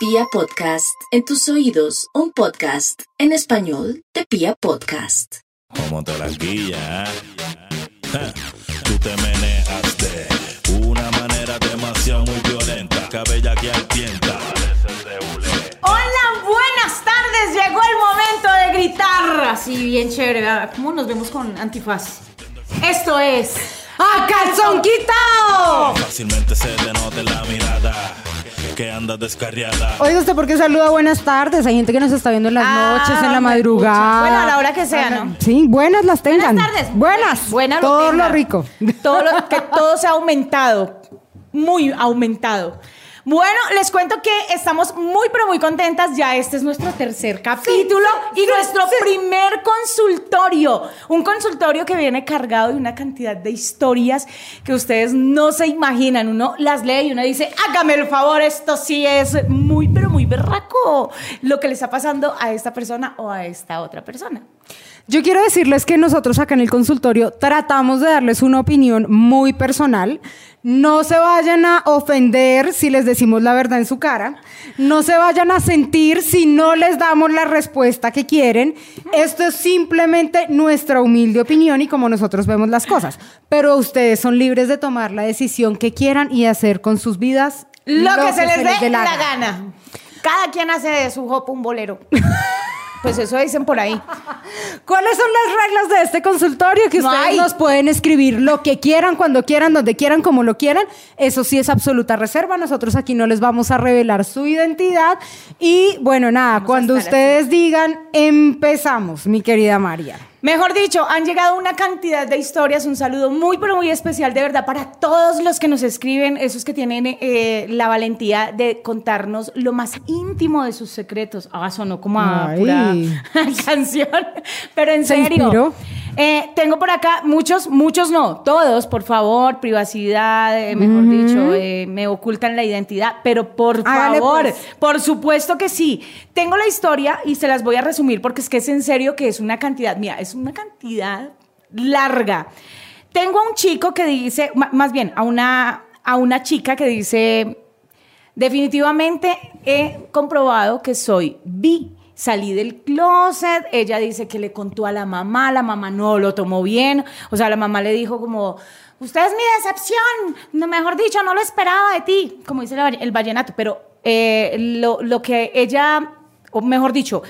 Pia Podcast, en tus oídos, un podcast en español de Pia Podcast. Como te la guilla, ¿eh? Tú te meneas de una manera demasiado muy violenta, cabella que altienta. Hola, buenas tardes. Llegó el momento de gritar. Así bien chévere. ¿verdad? ¿Cómo nos vemos con antifaz? Esto es ¡A calzón quitado! Fácilmente se te nota en la mirada que andas descarriada. Oiga, ¿usted por qué saluda buenas tardes? Hay gente que nos está viendo en las Ah, noches, en la me madrugada. escucha. Bueno, a la hora que sea, ¿no? Sí, buenas las tengan. Buenas tardes. Buenas. Buena Todo lo rico. Todo lo, que todo se ha aumentado. Muy aumentado. Bueno, les cuento que estamos muy, pero muy contentas. Ya este es nuestro tercer capítulo y nuestro primer consultorio. Un consultorio que viene cargado de una cantidad de historias que ustedes no se imaginan. Uno las lee y uno dice, hágame el favor, esto sí es muy, pero muy berraco. Lo que le está pasando a esta persona o a esta otra persona. Yo quiero decirles que nosotros acá en el consultorio tratamos de darles una opinión muy personal. No se vayan a ofender si les decimos la verdad en su cara. No se vayan a sentir si no les damos la respuesta que quieren. Esto es simplemente nuestra humilde opinión y como nosotros vemos las cosas. Pero ustedes son libres de tomar la decisión que quieran y hacer con sus vidas Lo, que, se les dé la, gana. Cada quien hace de su hop un bolero. pues eso dicen por ahí. ¿Cuáles son las reglas de este consultorio? Que ustedes nos pueden escribir lo que quieran, cuando quieran, donde quieran, como lo quieran. Eso sí es absoluta reserva. Nosotros aquí no les vamos a revelar su identidad. Y bueno, nada, cuando ustedes digan, empezamos, mi querida María. Mejor dicho, han llegado una cantidad de historias. Un saludo muy, pero muy especial, de verdad, para todos los que nos escriben, esos que tienen eh, la valentía de contarnos lo más íntimo de sus secretos. Ah, sonó como a Ay. pura canción. Pero en ¿Se serio. inspiró? Eh, tengo por acá muchos, muchos no, todos, por favor, privacidad, eh, mejor dicho, eh, me ocultan la identidad, pero por Hágale, favor, pues. por supuesto que sí. Tengo la historia y se las voy a resumir porque es que es en serio que es una cantidad, mira, es una cantidad larga. Tengo a un chico que dice, más bien, a una, a una chica que dice, definitivamente he comprobado que soy bi. Salí del closet, ella dice que le contó a la mamá, la mamá no lo tomó bien, o sea, la mamá le dijo como, usted es mi decepción, mejor dicho, no lo esperaba de ti, como dice el vallenato, pero eh, lo, lo que ella, o mejor dicho,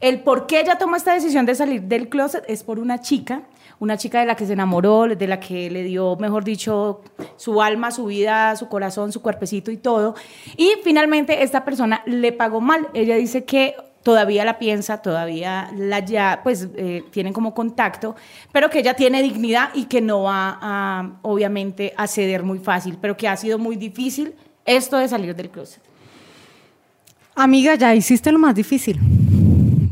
el por qué ella tomó esta decisión de salir del closet es por una chica, una chica de la que se enamoró, de la que le dio, mejor dicho, su alma, su vida, su corazón, su cuerpecito y todo. Y finalmente esta persona le pagó mal. Ella dice que todavía la piensa, todavía la ya, pues eh, tienen como contacto, pero que ella tiene dignidad y que no va obviamente, a ceder muy fácil, pero que ha sido muy difícil esto de salir del closet. Amiga, ya hiciste lo más difícil.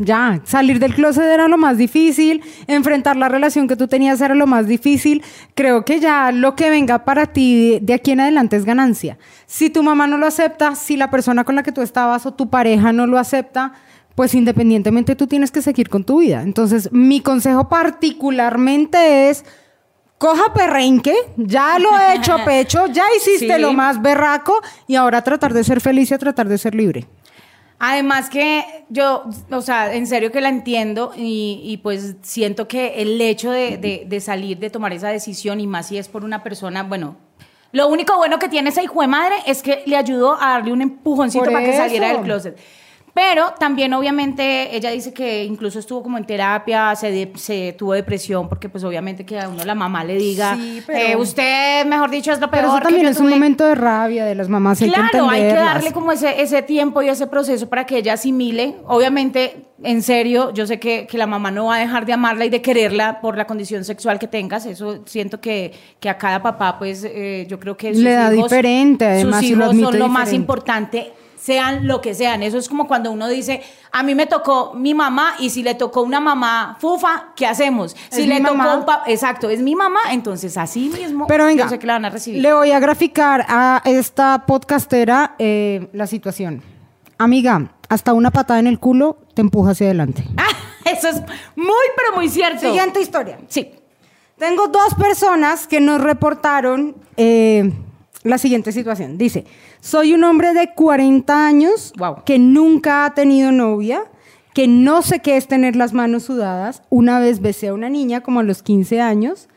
Ya, salir del closet era lo más difícil, enfrentar la relación que tú tenías era lo más difícil. Creo que ya lo que venga para ti de aquí en adelante es ganancia. Si tu mamá no lo acepta, si la persona con la que tú estabas o tu pareja no lo acepta, pues independientemente tú tienes que seguir con tu vida. Entonces, mi consejo particularmente es coja perrenque, ya lo he hecho a pecho, ya hiciste Sí. lo más berraco y ahora tratar de ser feliz y a tratar de ser libre. Además que yo, o sea, en serio que la entiendo y, y pues siento que el hecho de, de- de salir, de tomar esa decisión y más si es por una persona, bueno, lo único bueno que tiene esa hijo de madre es que le ayudó a darle un empujoncito Por para que saliera eso. del closet. Pero también obviamente ella dice que incluso estuvo como en terapia, se, de- se tuvo depresión porque pues obviamente que a uno la mamá le diga, Sí, pero- eh, usted mejor dicho es lo peor Pero eso que también yo es un tuve". momento de rabia de las mamás. hay que Claro, hay que darle como ese, ese tiempo y ese proceso para que ella asimile. Obviamente, en serio, yo sé que, que la mamá no va a dejar de amarla y de quererla por la condición sexual que tengas. Eso siento que, que a cada papá, pues, eh, yo creo que sus Le da hijos, diferente, además, sus lo hijos son lo más importante sean lo que sean. Eso es como cuando uno dice, a mí me tocó mi mamá y si le tocó una mamá fufa, ¿qué hacemos? Si le tocó mamá. un papá, exacto, es mi mamá, entonces así mismo Pero venga, yo sé que la van a recibir. le voy a graficar a esta podcastera eh, la situación. Amiga, hasta una patada en el culo te empuja hacia adelante. Ah, eso es muy, pero muy cierto. Siguiente historia. Sí. Tengo dos personas que nos reportaron eh, la siguiente situación. Dice, soy un hombre de 40 años que nunca ha tenido novia, que no sé qué es tener las manos sudadas. Una vez besé a una niña como a los 15 años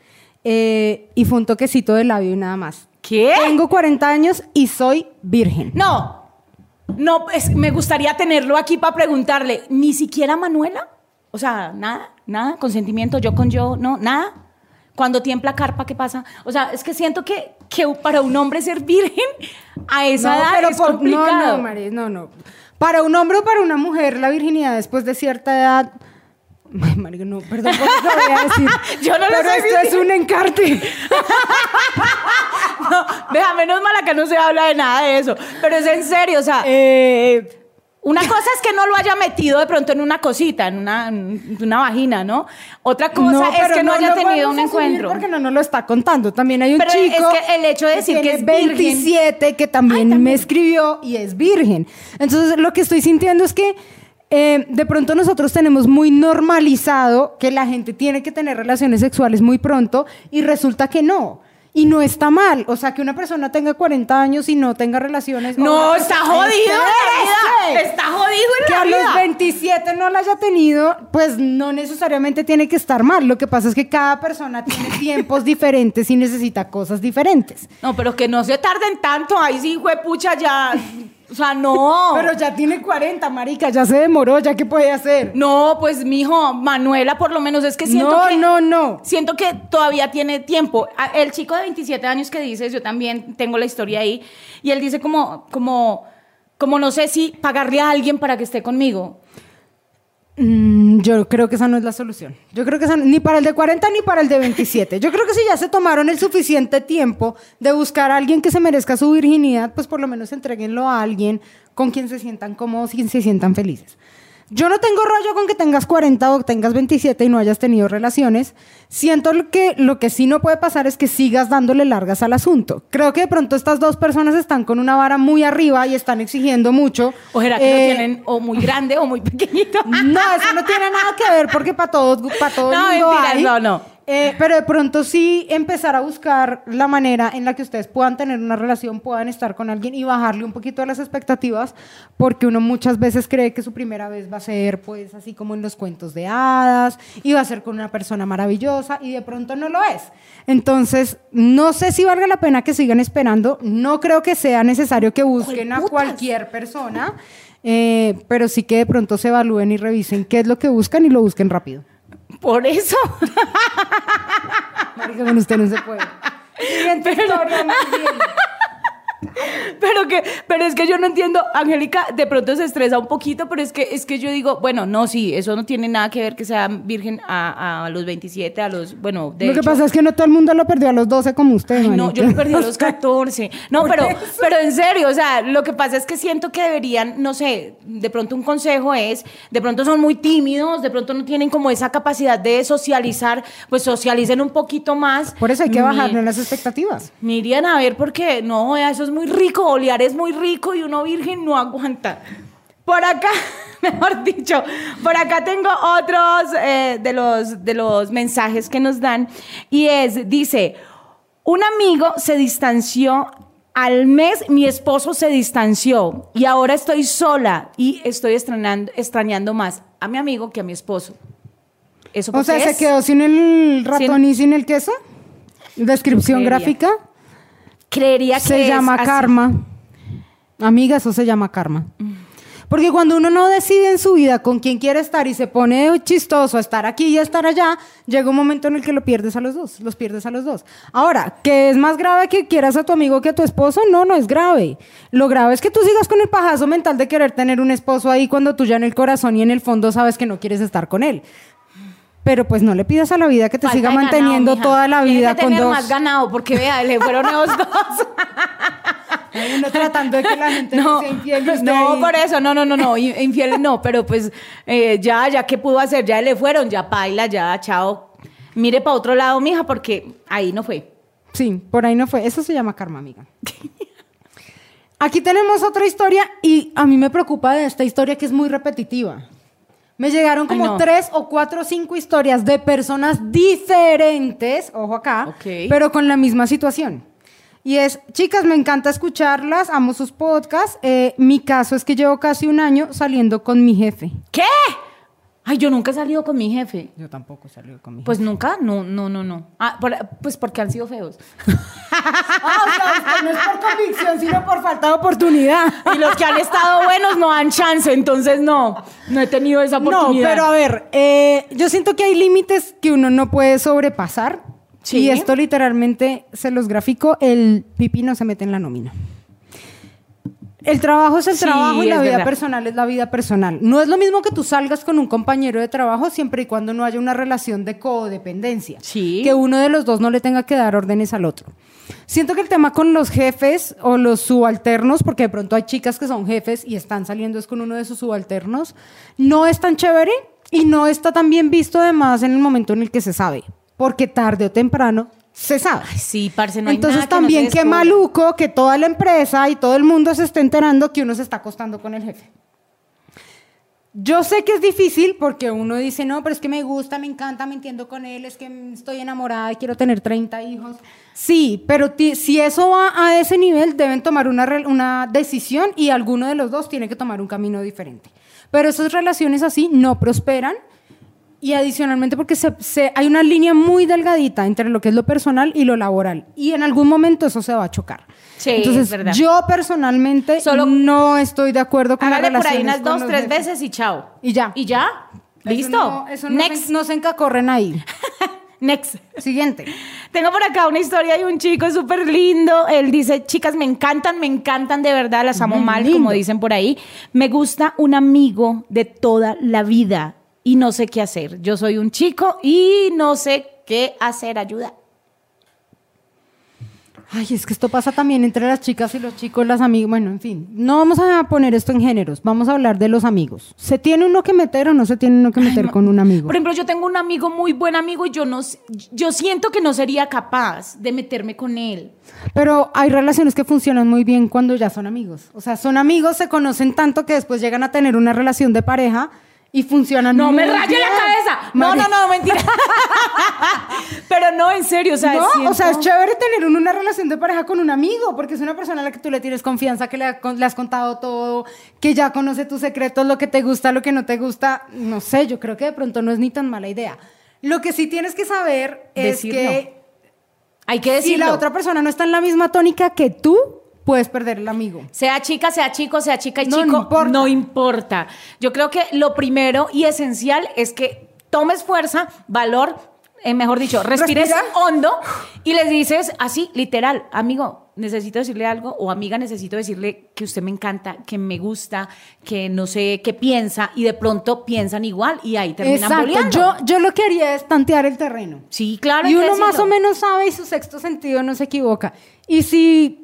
eh, y fue un toquecito de labio y nada más. ¿Qué? Tengo 40 años y soy virgen. No, no, es- me gustaría tenerlo aquí para preguntarle, ¿ni siquiera Manuela? O sea, nada, nada, consentimiento, yo con yo, no, nada. Cuando tiembla carpa, ¿qué pasa? O sea, es que siento que, que para un hombre ser virgen a esa edad es por- complicado. No, no, no, no. Para un hombre o para una mujer, la virginidad después de cierta edad. Ay, marica, no, perdón por lo que voy a decir. Yo no lo Pero esto es un encarte. No, vea, menos mal acá no se habla de nada de eso. Pero es en serio, o sea, Eh, una cosa es que no lo haya metido de pronto en una cosita, en una, en una vagina, ¿no? Otra cosa no, es que no, haya lo tenido un encuentro. Porque no nos lo está contando. También hay un Pero chico. es que el hecho de decir que es virgen- 27 que también, me escribió y es virgen. Entonces, lo que estoy sintiendo es que. eh, de pronto nosotros tenemos muy normalizado que la gente tiene que tener relaciones sexuales muy pronto y resulta que no. Y no está mal. O sea, que una persona tenga 40 años y no tenga relaciones. No, o- está jodido en la vida. Está jodido en que la a vida. los 27 no la haya tenido, pues no necesariamente tiene que estar mal. Lo que pasa es que cada persona tiene tiempos diferentes y necesita cosas diferentes. No, pero que no se tarden tanto. Ahí sí, pucha, ya. O sea, no. Pero ya tiene 40, marica, ya se demoró, ya qué puede hacer. No, pues mijo, Manuela, por lo menos es que siento no, que. no, no. Siento que todavía tiene tiempo. El chico de 27 años que dices, yo también tengo la historia ahí, y él dice como, como, como no sé si pagarle a alguien para que esté conmigo. Mm, yo creo que esa no es la solución. Yo creo que esa ni para el de 40 ni para el de 27. Yo creo que si ya se tomaron el suficiente tiempo de buscar a alguien que se merezca su virginidad, pues por lo menos entreguenlo a alguien con quien se sientan cómodos y se sientan felices. Yo no tengo rollo con que tengas 40 o tengas 27 y no hayas tenido relaciones. Siento que lo que sí no puede pasar es que sigas dándole largas al asunto. Creo que de pronto estas dos personas están con una vara muy arriba y están exigiendo mucho. O será que Eh, lo tienen o muy grande o muy pequeñito. no, eso no tiene nada que ver porque para todos, para todo No, mundo mentiras, hay. no, no. Eh, pero de pronto sí empezar a buscar la manera en la que ustedes puedan tener una relación, puedan estar con alguien y bajarle un poquito a las expectativas, porque uno muchas veces cree que su primera vez va a ser pues así como en los cuentos de hadas y va a ser con una persona maravillosa y de pronto no lo es. Entonces, no sé si valga la pena que sigan esperando, no creo que sea necesario que busquen a cualquier persona. eh, pero sí que de pronto se evalúen y revisen qué es lo que buscan y lo busquen rápido. Por eso. Marica, con usted no se puede. Siguiente historia, más bien. Pero que, pero es que yo no entiendo, Angélica de pronto se estresa un poquito, pero es que, es que yo digo, bueno, no, sí, eso no tiene nada que ver que sea virgen a, a los 27, a los, bueno, de Lo que pasa es que no todo el mundo lo perdió a los 12 como usted, Ay, no, yo lo perdí a los 14. No, pero, eso. pero en serio, o sea, lo que pasa es que siento que deberían, no sé, de pronto un consejo es, de pronto son muy tímidos, de pronto no tienen como esa capacidad de socializar, pues socialicen un poquito más. Por eso hay que bajarle las expectativas. Me irían a ver porque no, vea, eso es muy rico, olear es muy rico y uno virgen no aguanta. Por acá, mejor dicho, por acá tengo otros eh, de, los, de los mensajes que nos dan y es, dice, un amigo se distanció al mes, mi esposo se distanció y ahora estoy sola y estoy extrañando, extrañando más a mi amigo que a mi esposo. ¿Eso O sea, se quedó sin el ratón y sin el queso. Descripción gráfica. Creería que Se es llama así. karma. Amiga, eso se llama karma. Porque cuando uno no decide en su vida con quién quiere estar y se pone chistoso a estar aquí y a estar allá, llega un momento en el que lo pierdes a los dos, los pierdes a los dos. Ahora, ¿que es más grave que quieras a tu amigo que a tu esposo? No, no es grave. Lo grave es que tú sigas con el pajazo mental de querer tener un esposo ahí cuando tú ya en el corazón y en el fondo sabes que no quieres estar con él. Pero pues no le pidas a la vida que te Falta siga ganado, manteniendo mija. toda la vida que con tener dos. más ganado, porque vea, le fueron esos dos. Uno tratando de que la gente no, No, sea infiel y no, ahí- por eso, no, no, no, no, in- infieles no, pero pues eh, ya, ya, ¿qué pudo hacer? Ya le fueron, ya paila, ya, chao. Mire para otro lado, mija, porque ahí no fue. Sí, por ahí no fue. Eso se llama karma, amiga. Aquí tenemos otra historia y a mí me preocupa de esta historia que es muy repetitiva. Me llegaron como Ay, no. tres o cuatro o cinco historias de personas diferentes, ojo acá, pero con la misma situación. Y es, chicas, me encanta escucharlas, amo sus podcasts. Eh, mi caso es que llevo casi un año saliendo con mi jefe. ¿Qué? Ay, yo nunca he salido con mi jefe. Yo tampoco salí con mi Pues nunca, no, no, no, no. Ah, por- pues porque han sido feos. Ah, o sea, no es por convicción, sino por falta de oportunidad. Y los que han estado buenos no dan chance, entonces no, no he tenido esa No, oportunidad. pero a ver, eh, yo siento que hay límites que uno no puede sobrepasar. Sí. Y esto literalmente se los grafico, el pipí no se mete en la nómina. El trabajo es el Sí, trabajo y la vida verdad. personal es la vida personal. No es lo mismo que tú salgas con un compañero de trabajo siempre y cuando no haya una relación de codependencia. Sí. Que uno de los dos no le tenga que dar órdenes al otro. Siento que el tema con los jefes o los subalternos, porque de pronto hay chicas que son jefes y están saliendo es con uno de sus subalternos, no es tan chévere y no está tan bien visto además en el momento en el que se sabe. Porque tarde o temprano se sabe. Ay, sí, parce, no hay Entonces nada que no también qué maluco que toda la empresa y todo el mundo se esté enterando que uno se está acostando con el jefe. Yo sé que es difícil porque uno dice, no, pero es que me gusta, me encanta, me entiendo con él, es que estoy enamorada y quiero tener 30 hijos. Sí, pero si eso va a ese nivel, deben tomar una, una decisión y alguno de los dos tiene que tomar un camino diferente. Pero esas relaciones así no prosperan y adicionalmente porque se, se- hay una línea muy delgadita entre lo que es lo personal y lo laboral. Y en algún momento eso se va a chocar. Sí, Entonces, es verdad. yo personalmente Solo- no estoy de acuerdo con las Hágale por ahí unas dos, tres jefes. veces y chao. Y ya. ¿Y ya? Eso ¿Listo? no- Eso no, Next. Se, no se encacorren ahí. Next. Siguiente. Tengo por acá una historia de un chico súper lindo. Él dice, chicas, me encantan, me encantan de verdad, las amo Muy mal, lindo. como dicen por ahí. Me gusta un amigo de toda la vida y no sé qué hacer. Yo soy un chico y no sé qué hacer. Ayuda. Ay, es que esto pasa también entre las chicas y los chicos, las amigas. Bueno, en fin, no vamos a poner esto en géneros, vamos a hablar de los amigos. ¿Se tiene uno que meter o no se tiene uno que meter con un amigo? Por ejemplo, yo tengo un amigo muy buen amigo y yo no, yo siento que no sería capaz de meterme con él. Pero hay relaciones que funcionan muy bien cuando ya son amigos. O sea, son amigos, se conocen tanto que después llegan a tener una relación de pareja y funcionan No me muy raye la bien. cabeza. No, Mari- no, no, mentira. Pero no, en serio, o sea, No, siento- o sea, es chévere tener una relación de pareja con un amigo, porque es una persona a la que tú le tienes confianza, que le, ha- le has contado todo, que ya conoce tus secretos, lo que te gusta, lo que no te gusta. No sé, yo creo que de pronto no es ni tan mala idea. Lo que sí tienes que saber es Decirlo. que hay que si decirlo. la otra persona no está en la misma tónica que tú, puedes perder el amigo. Sea chica, sea chico, sea chica y No chico, importa. no importa. Yo creo que lo primero y esencial es que tomes fuerza, valor, eh, mejor dicho, respires Respira. hondo y les dices así, literal, amigo, necesito decirle algo o amiga, necesito decirle que usted me encanta, que me gusta, que no sé qué piensa y de pronto piensan igual y ahí terminan Exacto. boleando. Yo, yo lo que haría es tantear el terreno. sí, claro. y uno más o menos sabe y su sexto sentido no se equivoca. Y si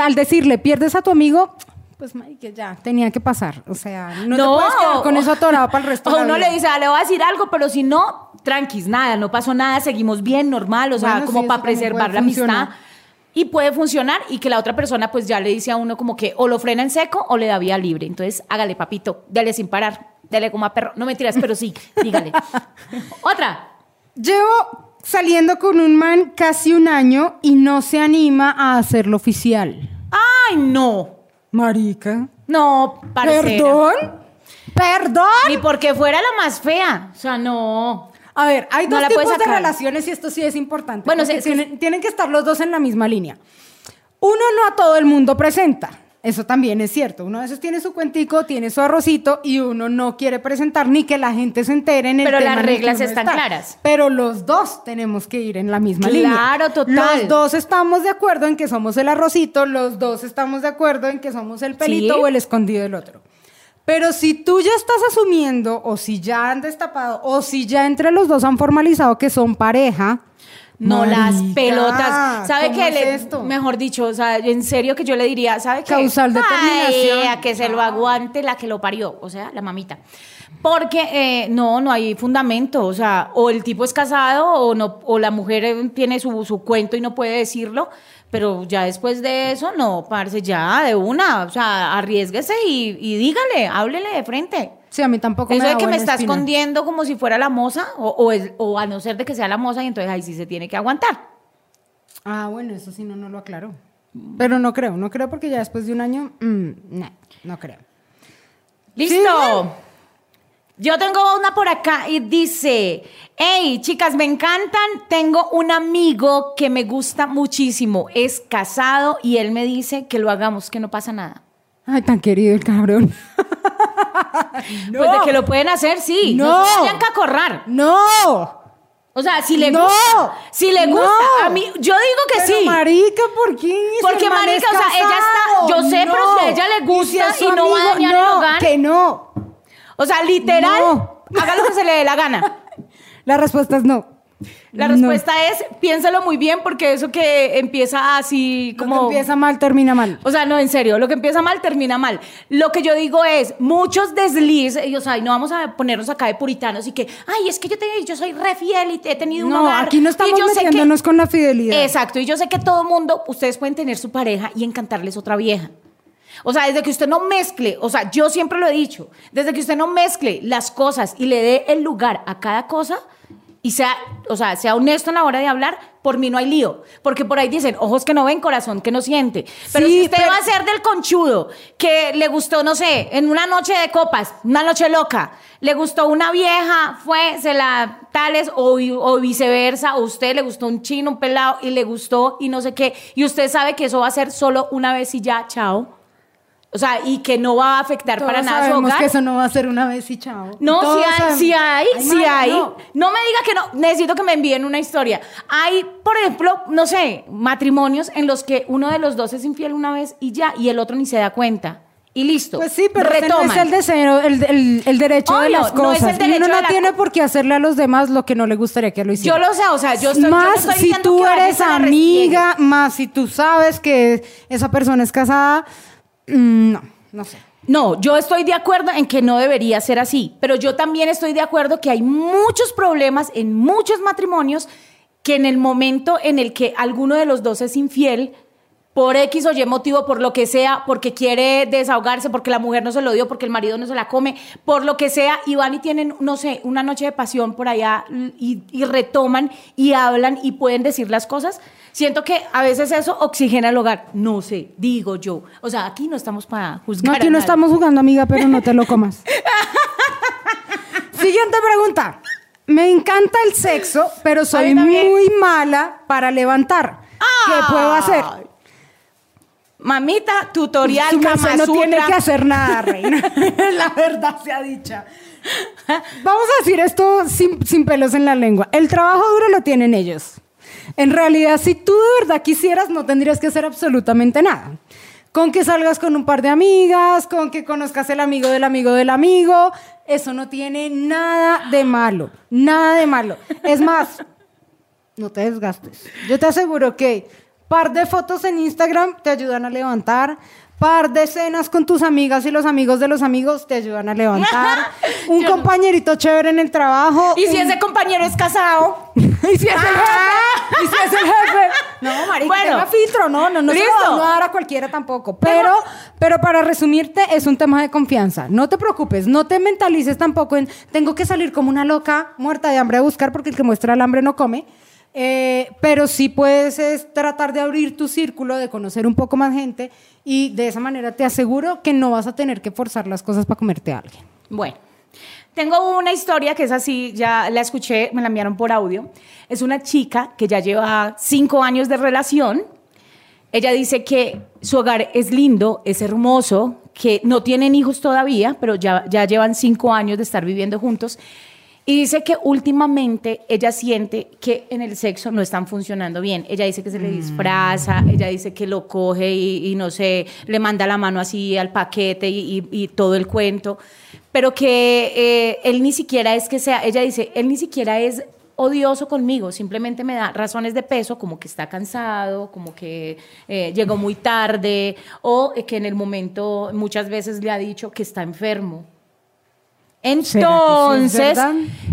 al decirle pierdes a tu amigo, pues que ya tenía que pasar. O sea, no, te puedes quedar con eso atorado para el resto O de la uno vida. le dice, ah, le voy a decir algo, pero si no, tranquis, nada, no pasó nada, seguimos bien, normal, o sea, Bueno, como sí, para preservar la amistad. Y puede funcionar y que la otra persona pues ya le dice a uno como que o lo frena en seco o le da vía libre. Entonces, hágale, papito, dale sin parar, dale como a perro. No mentiras, pero sí, dígale. Otra. Llevo saliendo con un man casi un año y no se anima a hacerlo oficial. Ay, no. Marica. No, parcera. ¿Perdón? ¿Perdón? Ni porque fuera la más fea. O sea, no. A ver, hay No dos tipos de relaciones y esto sí es importante. Bueno, tienen, tienen que estar los dos en la misma línea. Uno no a todo el mundo presenta. Eso también es cierto. Uno a veces tiene su cuentico, tiene su arrocito y uno no quiere presentar ni que la gente se entere en el Pero tema las en el que reglas uno están está. claras. Pero los dos tenemos que ir en la misma Claro, línea. total. Los dos estamos de acuerdo en que somos el arrocito, los dos estamos de acuerdo en que somos el pelito Sí. o el escondido del otro. Pero si tú ya estás asumiendo, o si ya han destapado, o si ya entre los dos han formalizado que son pareja, No las pelotas. ¿Sabe ¿cómo qué? es? Mejor dicho, o sea, en serio que yo le diría, ¿sabe qué? Causal determinación. A que se lo aguante la que lo parió, o sea, la mamita. Porque eh, no, no hay fundamento, o sea, o el tipo es casado o no, o la mujer eh, tiene su, su cuento y no puede decirlo, pero ya después de eso, no, parce, ya, de una, o sea, arriesguese y, y dígale, háblele de frente. Sí, a mí tampoco Eso me de da que me está espina. escondiendo como si fuera la moza, o, o, es- o a no ser de que sea la moza, y entonces ahí sí se tiene que aguantar. Ah, bueno, eso sí no, no lo aclaró. Pero no creo, no creo porque ya después de un año, mm, no, no creo. Listo. Yo tengo una por acá y dice, hey, chicas, me encantan. Tengo un amigo que me gusta muchísimo. Es casado y él me dice que lo hagamos, que no pasa nada. Ay, tan querido el cabrón. Pues de que lo pueden hacer, sí. No, No. se vayan a. ¡No! O sea, si le No. gusta. Si le gusta. No. A mí, yo digo que Pero, sí. marica, ¿por qué? Si Porque, marica, o sea, ella está- yo sé, pero si a ella le gusta su y no va a dañar el no, hogar. que no. O sea, literal, No. haga lo que se le dé la gana. La respuesta es no. La No. respuesta es, piénsalo muy bien porque eso que empieza así Como como... empieza mal, termina mal. O sea, no, en serio, lo que empieza mal termina mal. Lo que yo digo es, muchos deslices, y, o sea, y no vamos a ponernos acá de puritanos y que, ay, es que yo, te, yo soy re fiel y he tenido un No, hogar. aquí no y estamos yo que- metiéndonos con la fidelidad. Exacto, y yo sé que todo mundo, ustedes pueden tener su pareja y encantarles otra vieja. O sea, desde que usted no mezcle, o sea, yo siempre lo he dicho, desde que usted no mezcle las cosas y le dé el lugar a cada cosa y sea, o sea, sea honesto en la hora de hablar, por mí no hay lío. Porque por ahí dicen, ojos que no ven, corazón que no siente. Pero Sí, si usted pero- va a ser del conchudo, que le gustó, no sé, en una noche de copas, una noche loca, le gustó una vieja, fue, se la tales, o, o viceversa, o usted le gustó un chino, un pelado, y le gustó, y no sé qué, y usted sabe que eso va a ser solo una vez y ya, chao. O sea, y que no va a afectar Todos para nada su sabemos hogar. que eso no va a ser una vez y chao. No, Todos si hay, si hay, Ay, si hay. no. No. me diga que no. Necesito que me envíen una historia. Hay, por ejemplo, no sé, matrimonios en los que uno de los dos es infiel una vez y ya, y el otro ni se da cuenta. Y listo. Pues sí, pero no es el deseo, el, el- el derecho de Obvio, las no es el cosas. y derecho uno de no la tiene por qué hacerle a los demás lo que no le gustaría que lo Yo hicieran. lo sé, o sea, yo estoy. yo más estoy si tú eres amiga, más si tú sabes que esa persona es casada, mm, no, no sé. No, yo estoy de acuerdo en que no debería ser así, pero yo también estoy de acuerdo que hay muchos problemas en muchos matrimonios que en el momento en el que alguno de los dos es infiel, por X o Y motivo, por lo que sea, porque quiere desahogarse, porque la mujer no se lo dio, porque el marido no se la come, por lo que sea, y van y tienen, no sé, una noche de pasión por allá y, y retoman y hablan y pueden decir las cosas. Siento que a veces eso oxigena el hogar. No sé, digo yo. O sea, aquí no estamos para juzgar. No, a aquí no nadie. estamos jugando, amiga, pero no te lo comas. Siguiente pregunta. Me encanta el sexo, pero soy muy mala para levantar. ¿Qué puedo hacer? Mamita, tutorial, Su Kama no tiene que hacer nada, reina. la verdad sea dicha. Vamos a decir esto sin, sin pelos en la lengua. El trabajo duro lo tienen ellos. En realidad, si tú de verdad quisieras, no tendrías que hacer absolutamente nada. Con que salgas con un par de amigas, con que conozcas el amigo del amigo del amigo, eso no tiene nada de malo, nada de malo. Es más, no te desgastes. Yo te aseguro que par de fotos en Instagram te ayudan a levantar, par de cenas con tus amigas y los amigos de los amigos te ayudan a levantar, un compañerito chévere en el trabajo. Y si un- ese compañero es casado. y si es el jefe, y si es el jefe. No, marica, Bueno. filtro, no, no, no se lo Listo. dar a cualquiera tampoco. Pero, pero para resumirte, es un tema de confianza. No te preocupes, no te mentalices tampoco en tengo que salir como una loca muerta de hambre a buscar porque el que muestra el hambre no come. Eh, pero sí puedes es, tratar de abrir tu círculo, de conocer un poco más gente y de esa manera te aseguro que no vas a tener que forzar las cosas para comerte a alguien. Bueno, tengo una historia que es así, ya la escuché, me la enviaron por audio. Es una chica que ya lleva cinco años de relación. Ella dice que su hogar es lindo, es hermoso, que no tienen hijos todavía, pero ya, ya llevan cinco años de estar viviendo juntos. Y dice que últimamente ella siente que en el sexo no están funcionando bien. Ella dice que se le disfraza, ella dice que lo coge y, y no sé, le manda la mano así al paquete y, y- y todo el cuento. Pero que eh, él ni siquiera es que sea, ella dice, él ni siquiera es odioso conmigo, simplemente me da razones de peso, como que está cansado, como que eh, llegó muy tarde, o que en el momento muchas veces le ha dicho que está enfermo. ¿Será que sí es Entonces,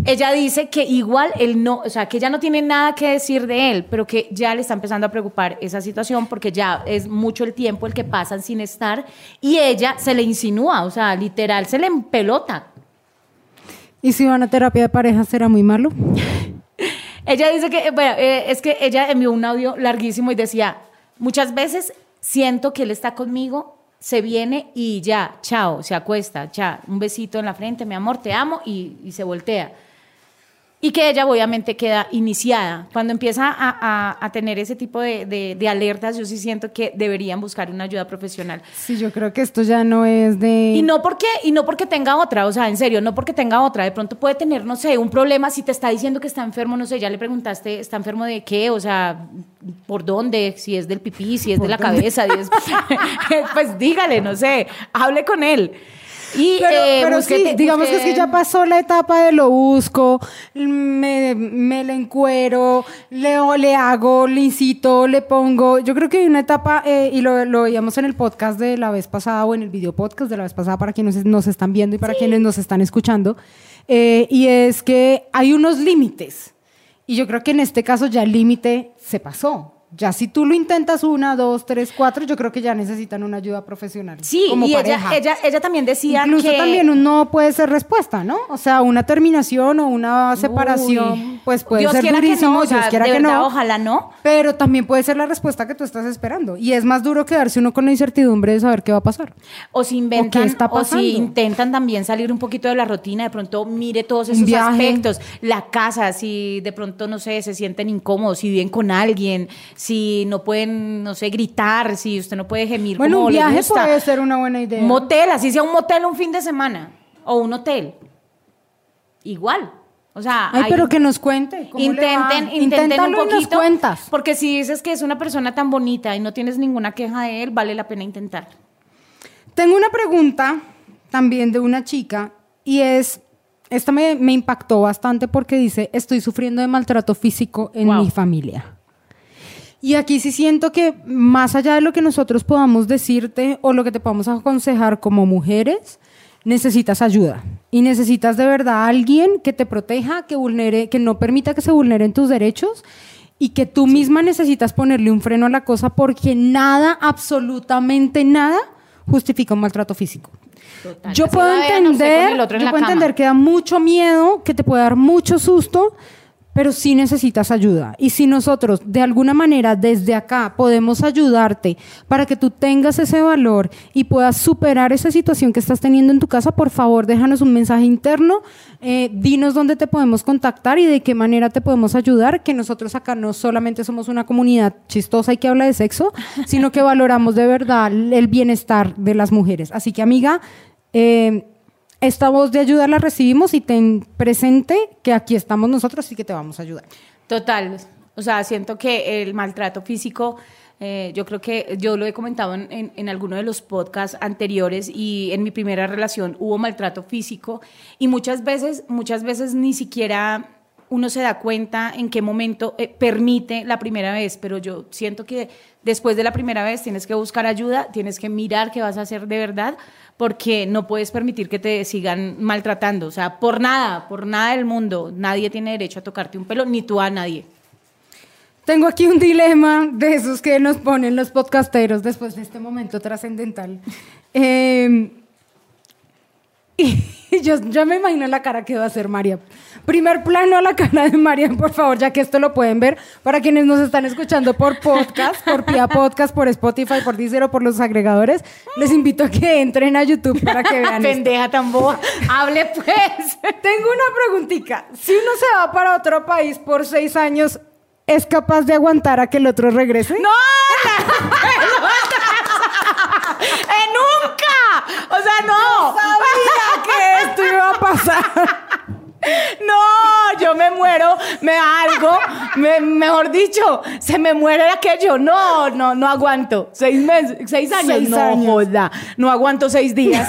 ella dice que igual él no, o sea, que ella no tiene nada que decir de él, pero que ya le está empezando a preocupar esa situación porque ya es mucho el tiempo el que pasan sin estar y ella se le insinúa, o sea, literal se le empelota. ¿Y si van a terapia de pareja será muy malo? Ella dice que, bueno, eh, es que ella envió un audio larguísimo y decía, muchas veces siento que él está conmigo, se viene y ya, chao, se acuesta, ya, un besito en la frente, mi amor, te amo y, y se voltea. Y que ella obviamente queda iniciada. Cuando empieza a, a- a tener ese tipo de, de- de alertas, yo sí siento que deberían buscar una ayuda profesional. Sí, yo creo que esto ya no es de... Y no porque, y no porque tenga otra, o sea, en serio, no porque tenga otra. De pronto puede tener, no sé, un problema si te está diciendo que está enfermo, no sé, ya le preguntaste, ¿está enfermo de qué? O sea, ¿por dónde? Si es del pipí, si es de la cabeza, si es- pues dígale, no sé, hable con él. Y Pero, eh, pero sí, digamos que es que ya pasó la etapa de lo busco, me, me le encuero, le, le hago, le incito, le pongo. Yo creo que hay una etapa, eh, y lo, lo veíamos en el podcast de la vez pasada o en el video podcast de la vez pasada para quienes nos están viendo y para quienes nos están escuchando, eh, y es que hay unos límites. Y yo creo que en este caso ya el límite se pasó. Ya si tú lo intentas una, dos, tres, cuatro, yo creo que ya necesitan una ayuda profesional. Sí, como y ella, ella, ella también decía Incluso que... también un no puede ser respuesta, ¿no? O sea, una terminación o una separación, Uy, pues puede Dios ser durísimo, no, o sea, Dios quiera de que verdad, no. ojalá no. Pero también puede ser la respuesta que tú estás esperando. Y es más duro quedarse uno con la incertidumbre de saber qué va a pasar. O si inventan, ¿O qué está o pasando? si intentan también salir un poquito de la rutina, de pronto mire todos esos aspectos, la casa, si de pronto, no sé, se sienten incómodos, si viven con alguien, si no pueden, no sé, gritar, si usted no puede gemir Bueno, como un le viaje gusta. puede ser una buena idea. Motel, así sea un motel un fin de semana, o un hotel. Igual. O sea, Ay, hay- pero que nos cuente. ¿cómo le Intenten, va? intenten un Inténtalo y nos poquito. cuentas. Porque si dices que es una persona tan bonita y no tienes ninguna queja de él, vale la pena intentar. Tengo una pregunta también de una chica y es, esta me, me impactó bastante porque dice, estoy sufriendo de maltrato físico en Wow. mi familia. Y aquí sí siento que más allá de lo que nosotros podamos decirte o lo que te podamos aconsejar como mujeres, necesitas ayuda y necesitas de verdad a alguien que te proteja, que vulnere, que no permita que se vulneren tus derechos y que tú misma necesitas ponerle un freno a la cosa porque nada, absolutamente nada, justifica un maltrato físico. Total. Yo puedo entender, yo puedo entender que da mucho miedo, que te puede dar mucho susto, pero sí necesitas ayuda. Y si nosotros de alguna manera desde acá podemos ayudarte para que tú tengas ese valor y puedas superar esa situación que estás teniendo en tu casa, por favor déjanos un mensaje interno, eh, dinos dónde te podemos contactar y de qué manera te podemos ayudar, que nosotros acá no solamente somos una comunidad chistosa y que habla de sexo, sino que valoramos de verdad el bienestar de las mujeres. Así que amiga, eh, esta voz de ayuda la recibimos y ten presente que aquí estamos nosotros y que te vamos a ayudar. Total. O sea, siento que el maltrato físico, eh, yo creo que yo lo he comentado en, en, en alguno de los podcasts anteriores y en mi primera relación hubo maltrato físico y muchas veces, muchas veces ni siquiera uno se da cuenta en qué momento eh, permite la primera vez, pero yo siento que después de la primera vez tienes que buscar ayuda, tienes que mirar qué vas a hacer de verdad, porque no puedes permitir que te sigan maltratando, o sea, por nada, por nada del mundo, nadie tiene derecho a tocarte un pelo, ni tú a nadie. Tengo aquí un dilema de esos que nos ponen los podcasteros después de este momento trascendental. Eh, y yo ya me imagino la cara que va a hacer María. Primer plano a la cara de María, por favor, ya que esto lo pueden ver para quienes nos están escuchando por podcast, por Pia Podcast, por Spotify, por Deezer o por los agregadores. Les invito a que entren a YouTube para que vean. Pendeja tan boba. Hable pues. Tengo una preguntita. Si uno se va para otro país por seis años, ¿es capaz de aguantar a que el otro regrese? ¡No! ¡Eh, nunca! O sea, no. Sabía que esto iba a pasar. No, yo me muero, me algo, me- mejor dicho, se me muere aquello. No, no, no aguanto. Seis meses, seis años. Seis no años. joda, no aguanto seis días.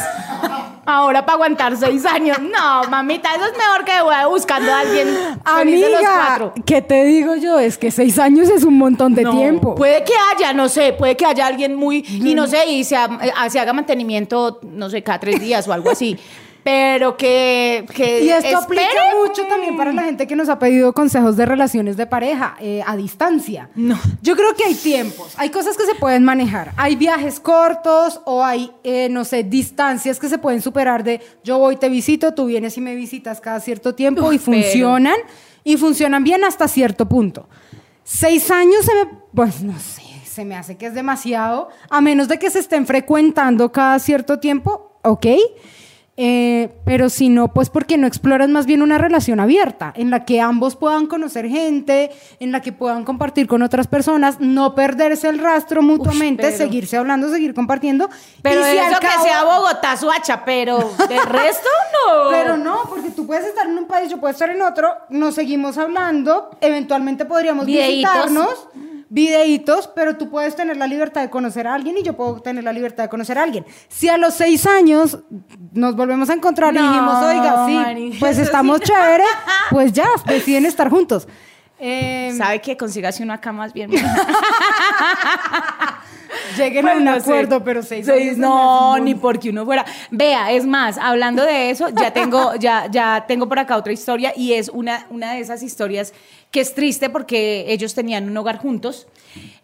Ahora para aguantar seis años. No, mamita, eso es mejor que voy buscando a alguien. feliz de los Amiga, cuatro. ¿qué te digo yo? Es que seis años es un montón de No, tiempo. Puede que haya, no sé, puede que haya alguien muy, y no sé, y se, ha- eh, se haga mantenimiento, no sé, cada tres días o algo así. Pero que, que Y esto aplica mucho también para la gente que nos ha pedido consejos de relaciones de pareja eh, a distancia. No. Yo creo que hay tiempos, hay cosas que se pueden manejar. Hay viajes cortos o hay, eh, no sé, distancias que se pueden superar de yo voy, te visito, tú vienes y me visitas cada cierto tiempo Uf, y pero- funcionan. Y funcionan bien hasta cierto punto. Seis años se me, pues no sé, se me hace que es demasiado, a menos de que se estén frecuentando cada cierto tiempo, ok. Eh, pero si no, pues porque no exploras más bien una relación abierta, en la que ambos puedan conocer gente, en la que puedan compartir con otras personas, no perderse el rastro mutuamente, pero- seguirse hablando, seguir compartiendo. Pero y si eso que cabo- sea Bogotá, Suacha, pero de resto no. pero no, porque tú puedes estar en un país, yo puedo estar en otro, nos seguimos hablando, eventualmente podríamos Videitos. visitarnos, videitos, pero tú puedes tener la libertad de conocer a alguien y yo puedo tener la libertad de conocer a alguien. Si a los seis años nos volvemos a encontrar y dijimos, oiga, sí, Mari, pues estamos sí. chévere, pues ya, deciden estar juntos. Eh, ¿Sabe que consigas uno acá más bien? lleguen a un acuerdo, pero seis, Seis, no, ni porque uno fuera. Vea, es más, hablando de eso, ya tengo, ya, ya tengo por acá otra historia y es una, una de esas historias que es triste porque ellos tenían un hogar juntos.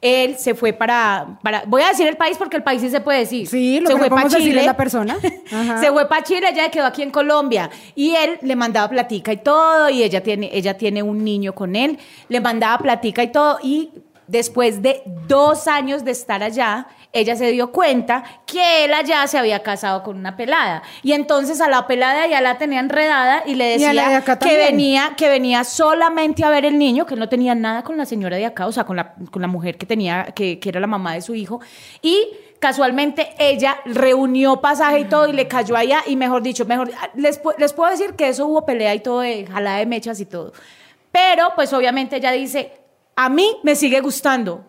Él se fue para, para voy a decir el país porque el país sí se puede decir. Sí, lo se que fue podemos decir Chile. es la persona. Ajá. Se fue para Chile, ella quedó aquí en Colombia y él le mandaba platica y todo y ella tiene, ella tiene un niño con él, le mandaba platica y todo y después de dos años de estar allá, ella se dio cuenta que él allá se había casado con una pelada y entonces a la pelada ya la tenía enredada y le de decía que venía que venía solamente a ver el niño, que no tenía nada con la señora de acá, o sea, con la, con la mujer que tenía, que, que era la mamá de su hijo. Y casualmente ella reunió pasaje y todo y le cayó allá. Y mejor dicho, mejor, les, pu- les puedo decir que eso hubo pelea y todo, de jalada de mechas y todo. Pero, pues obviamente ella dice, a mí me sigue gustando.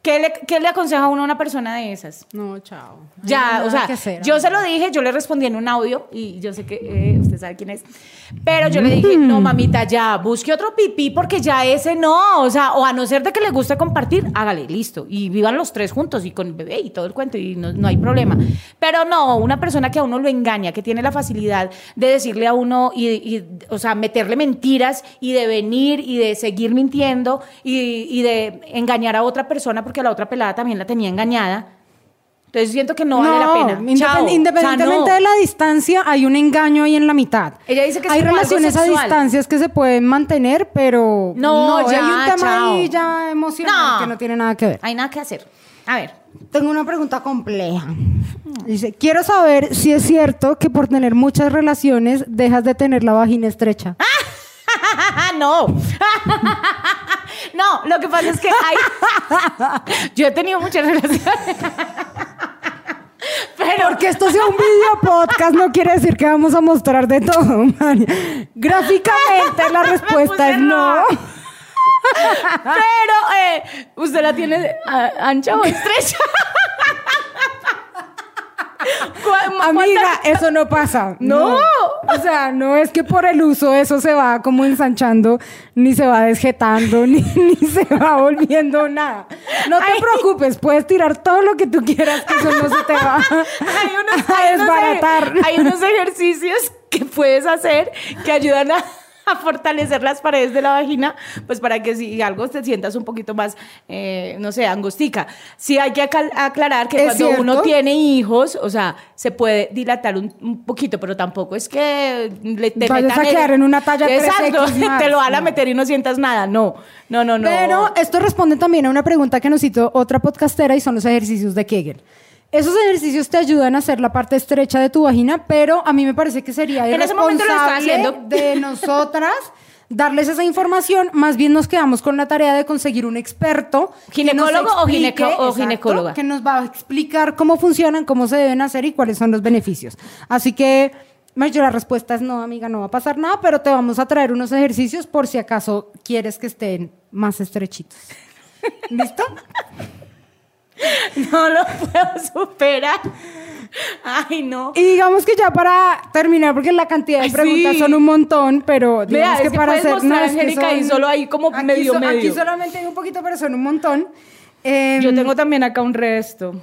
¿Qué le, qué le aconseja a uno a una persona de esas? No, chao. Ya, o sea, hacer, yo se lo dije, yo le respondí en un audio y yo sé que eh, usted sabe quién es, pero yo le dije, no, mamita, ya, busque otro pipí porque ya ese no, o sea, o a no ser de que le guste compartir, hágale, listo, y vivan los tres juntos y con el bebé y todo el cuento y no, no hay problema. Pero no, una persona que a uno lo engaña, que tiene la facilidad de decirle a uno y, y, o sea, meterle mentiras y de venir y de seguir mintiendo y, y de engañar a otra persona porque la otra pelada también la tenía engañada. Entonces siento que no, vale la pena. independ- Chao. O sea, independientemente no. de la distancia, hay un engaño ahí en la mitad. Ella dice que hay relaciones a distancias que se pueden mantener, pero No, ya, hay un tema chao. ahí ya emocional No. que no tiene nada que ver. Hay nada que hacer. A ver. Tengo una pregunta compleja. Dice, quiero saber si es cierto que por tener muchas relaciones dejas de tener la vagina estrecha. no. no, lo que pasa es que hay. Yo he tenido muchas relaciones. Pero. Porque esto sea un video podcast no quiere decir que vamos a mostrar de todo, María. Gráficamente la respuesta es no. Pero, eh, ¿usted la tiene ancha o estrecha? ¿Cuál- Amiga, eso no pasa. No. O sea, no es que por el uso eso se va como ensanchando, ni se va desjetando, ni, ni se va volviendo nada. No te Ay. preocupes, puedes tirar todo lo que tú quieras, que eso no se te va hay unos, a desbaratar. hay unos ejercicios que puedes hacer que ayudan a, a fortalecer las paredes de la vagina, pues para que si algo te sientas un poquito más, eh, no sé, angostica. Sí hay que aclarar que ¿Es cuando cierto? uno tiene hijos, o sea, se puede dilatar un, un poquito, pero tampoco es que le, te Vayas metan a quedar en una talla Exacto, 3X más, te lo van a no. meter y no sientas nada. No, no, no, no. Pero esto responde también a una pregunta que nos hizo otra podcastera y son los ejercicios de Kegel. Esos ejercicios te ayudan a hacer la parte estrecha de tu vagina, pero a mí me parece que sería En ese irresponsable de nosotras darles esa información. Más bien nos quedamos con la tarea de conseguir un experto. ¿Ginecólogo o gineco- o ginecóloga? Que nos va a explicar cómo funcionan, cómo se deben hacer y cuáles son los beneficios. Así que... La respuesta es no, amiga, no va a pasar nada, pero te vamos a traer unos ejercicios por si acaso quieres que estén más estrechitos. ¿Listo? No lo puedo superar. Ay, no. Y digamos que ya para terminar, porque la cantidad de Ay, preguntas sí. son un montón, pero digamos Vea, que, es que para puedes hacer mostrar, que Angélica, y solo hay como aquí medio, so- Aquí medio. solamente hay un poquito, pero son un montón. Eh, Yo tengo también acá un resto.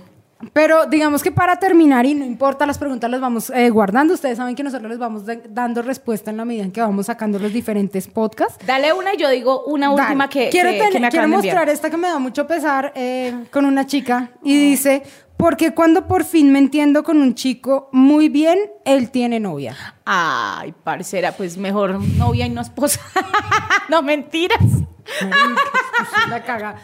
Pero digamos que para terminar, y no importa, las preguntas las vamos eh, guardando. Ustedes saben que nosotros les vamos dando respuesta en la medida en que vamos sacando los diferentes podcasts. Dale una y yo digo una última que, quiero, que- que me quiero mostrar esta que me da mucho pesar eh, con una chica y dice, porque cuando por fin me entiendo con un chico muy bien, él tiene novia. Ay, parcera, pues mejor novia y no esposa. no, mentiras. La caga.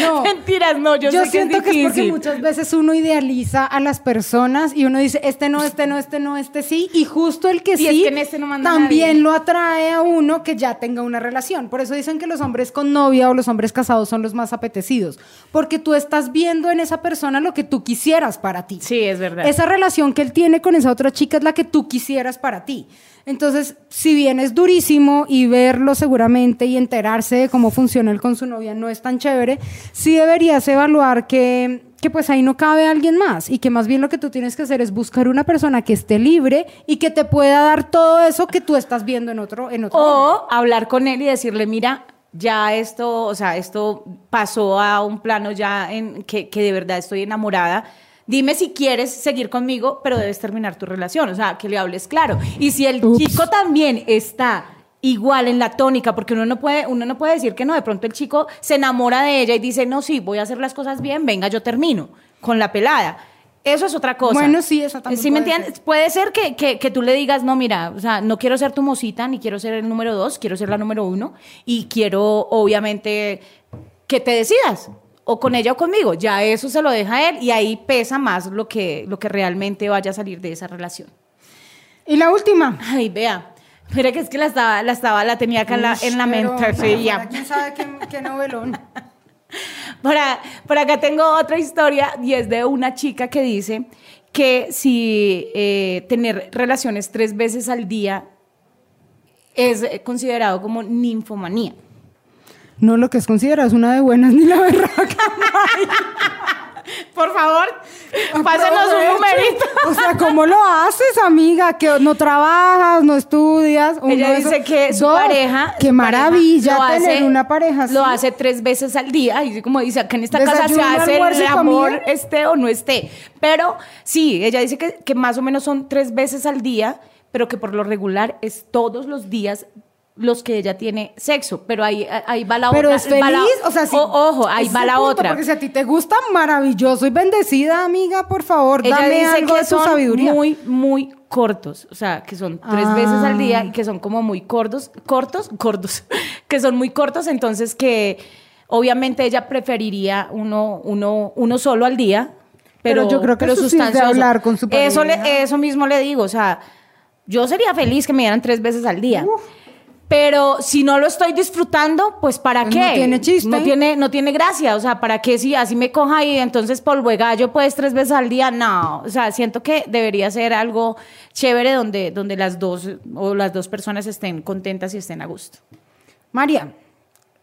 No. Mentiras, no, yo, Yo, sé siento que es que es porque muchas veces uno idealiza a las personas y uno dice, este no, este no, este no, este sí, y justo el que Y es sí que en este no manda también nadie. lo atrae a uno que ya tenga una relación. Por eso dicen que los hombres con novia o los hombres casados son los más apetecidos, porque tú estás viendo en esa persona lo que tú quisieras para ti. Sí, es verdad. Esa relación que él tiene con esa otra chica es la que tú quisieras para ti. Entonces, si bien es durísimo y verlo seguramente y enterarse de cómo funciona él con su novia no es tan chévere, sí deberías evaluar que, que pues ahí no cabe alguien más y que más bien lo que tú tienes que hacer es buscar una persona que esté libre y que te pueda dar todo eso que tú estás viendo en otro en otro. O hablar con él y decirle, mira, ya esto, o sea, esto pasó a un plano ya en que, que de verdad estoy enamorada. Dime si quieres seguir conmigo, pero debes terminar tu relación. O sea, que le hables claro. Y si el Ups. chico también está igual en la tónica, porque uno no puede, uno no puede decir que no, de pronto el chico se enamora de ella y dice, no, sí, voy a hacer las cosas bien, venga, yo termino con la pelada. Eso es otra cosa. Bueno, sí, eso también ¿Sí me puede entiendes? Puede ser que, que, que tú le digas, no, mira, o sea, no quiero ser tu mosita, ni quiero ser el número dos, quiero ser la número uno, y quiero, obviamente, que te decidas, o con ella o conmigo. Ya eso se lo deja a él, y ahí pesa más lo que, lo que realmente vaya a salir de esa relación. Y la última. Ay, vea. Mira que es que la estaba, la estaba, la tenía acá en la, en la mente. sí, ya. ¿Quién sabe qué, qué novelón? Por, a- por acá tengo otra historia y es de una chica que dice que si eh, tener relaciones tres veces al día es considerado como ninfomanía. No, lo que es considerado es una de buenas ni la berraca. Por favor, pásenos un numerito. O sea, ¿cómo lo haces, amiga? Que no trabajas, no estudias. uno Ella dice esos- que su Dos, pareja. Qué maravilla pareja tener hace- una pareja así. Lo hace tres veces al día. Y como dice, acá en esta casa se hace almuerzo el amor, esté o no esté. Pero sí, ella dice que, que más o menos son tres veces al día, pero que por lo regular es todos los días los que ella tiene sexo. Pero ahí, ahí va la Pero otra. es feliz, la- o sea, sí. o- ojo, ahí va la punto, otra. Porque si a ti te gusta, maravilloso y bendecida, amiga, por favor, Ella dame dice algo que de tu son sabiduría. muy, muy cortos, o sea, que son tres Ah. veces al día y que son como muy cortos, cortos, gordos, que son muy cortos, entonces que obviamente ella preferiría uno, uno, uno solo al día, pero, Pero yo creo que pero eso sí es de sustancioso. hablar con su Eso, le- eso mismo le digo, o sea, yo sería feliz que me dieran tres veces al día. Pero si no lo estoy disfrutando, pues ¿para Pues qué? no tiene chiste. No tiene, no tiene gracia. O sea, ¿para qué si así me coja y entonces polvo de gallo pues tres veces al día? No. O sea, siento que debería ser algo chévere donde, donde las dos o las dos personas estén contentas y estén a gusto. María,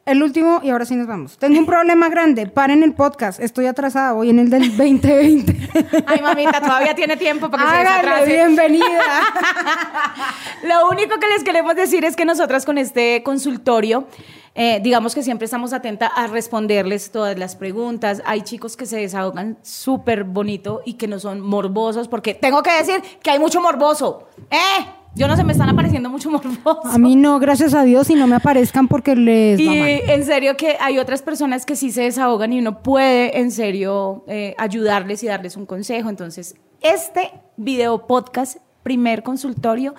el último y ahora sí nos vamos. Tengo un problema grande. Paren el podcast. Estoy atrasada. Voy en el del 2020. Ay, mamita, todavía tiene tiempo para que se Hágale, desatrase. bienvenida. Lo único que les queremos decir es que nosotras con este consultorio, eh, digamos que siempre estamos atentas a responderles todas las preguntas. Hay chicos que se desahogan súper bonito y que no son morbosos, porque tengo que decir que hay mucho morboso. ¡Eh! Yo no se me están apareciendo mucho morbosos. A mí no, gracias a Dios, y no me aparezcan porque les Y en serio que hay otras personas que sí se desahogan y uno puede en serio eh, ayudarles y darles un consejo. Entonces, este video podcast, primer consultorio,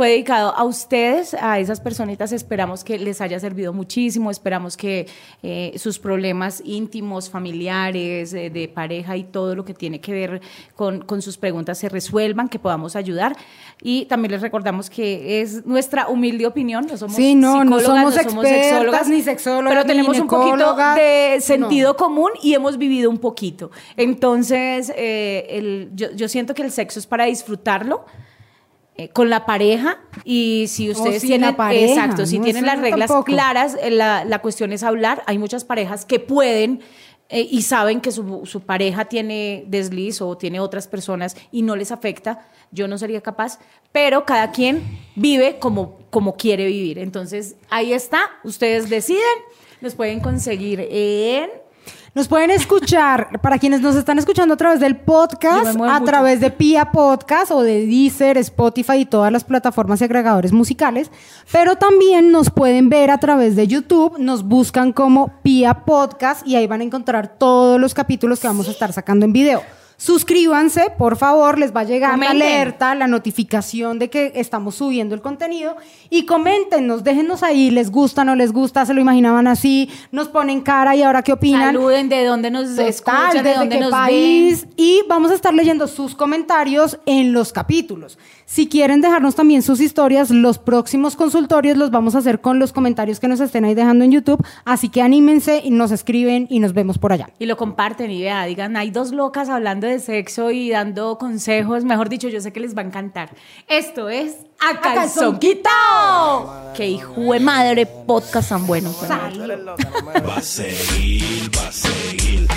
fue dedicado a ustedes, a esas personitas. Esperamos que les haya servido muchísimo. Esperamos que eh, sus problemas íntimos, familiares, eh, de pareja y todo lo que tiene que ver con, con sus preguntas se resuelvan, que podamos ayudar. Y también les recordamos que es nuestra humilde opinión. No somos Sí, no, no psicólogas, somos expertas, ni sexólogas, pero ni tenemos un poquito de No. sentido común y hemos vivido un poquito. Entonces, eh, el- yo, yo siento que el sexo es para disfrutarlo. Eh, con la pareja y si ustedes tienen pareja, exacto si no, tienen las reglas tampoco. claras eh, la, la cuestión es hablar hay muchas parejas que pueden eh, y saben que su, su pareja tiene desliz o tiene otras personas y no les afecta yo no sería capaz pero cada quien vive como como quiere vivir entonces ahí está ustedes deciden nos pueden conseguir en Nos pueden escuchar, para quienes nos están escuchando a través del podcast, a mucho. través de Pia Podcast o de Deezer, Spotify y todas las plataformas y agregadores musicales, pero también nos pueden ver a través de YouTube, nos buscan como Pia Podcast y ahí van a encontrar todos los capítulos que vamos a estar sacando en video. Suscríbanse, por favor, les va a llegar Comenten. la alerta, la notificación de que estamos subiendo el contenido y coméntenos, déjennos ahí, les gusta, no les gusta, se lo imaginaban así, nos ponen cara y ahora qué opinan. Saluden de dónde nos Total, escuchan, de desde dónde qué nos país ven. y vamos a estar leyendo sus comentarios en los capítulos. Si quieren dejarnos también sus historias, los próximos consultorios los vamos a hacer con los comentarios que nos estén ahí dejando en YouTube, así que anímense y nos escriben y nos vemos por allá. Y lo comparten y vea, digan, hay dos locas hablando de sexo y dando consejos, mejor dicho, yo sé que les va a encantar. Esto es A calzón Quitao. Que hijo de madre podcast tan bueno. Va a seguir, va a seguir.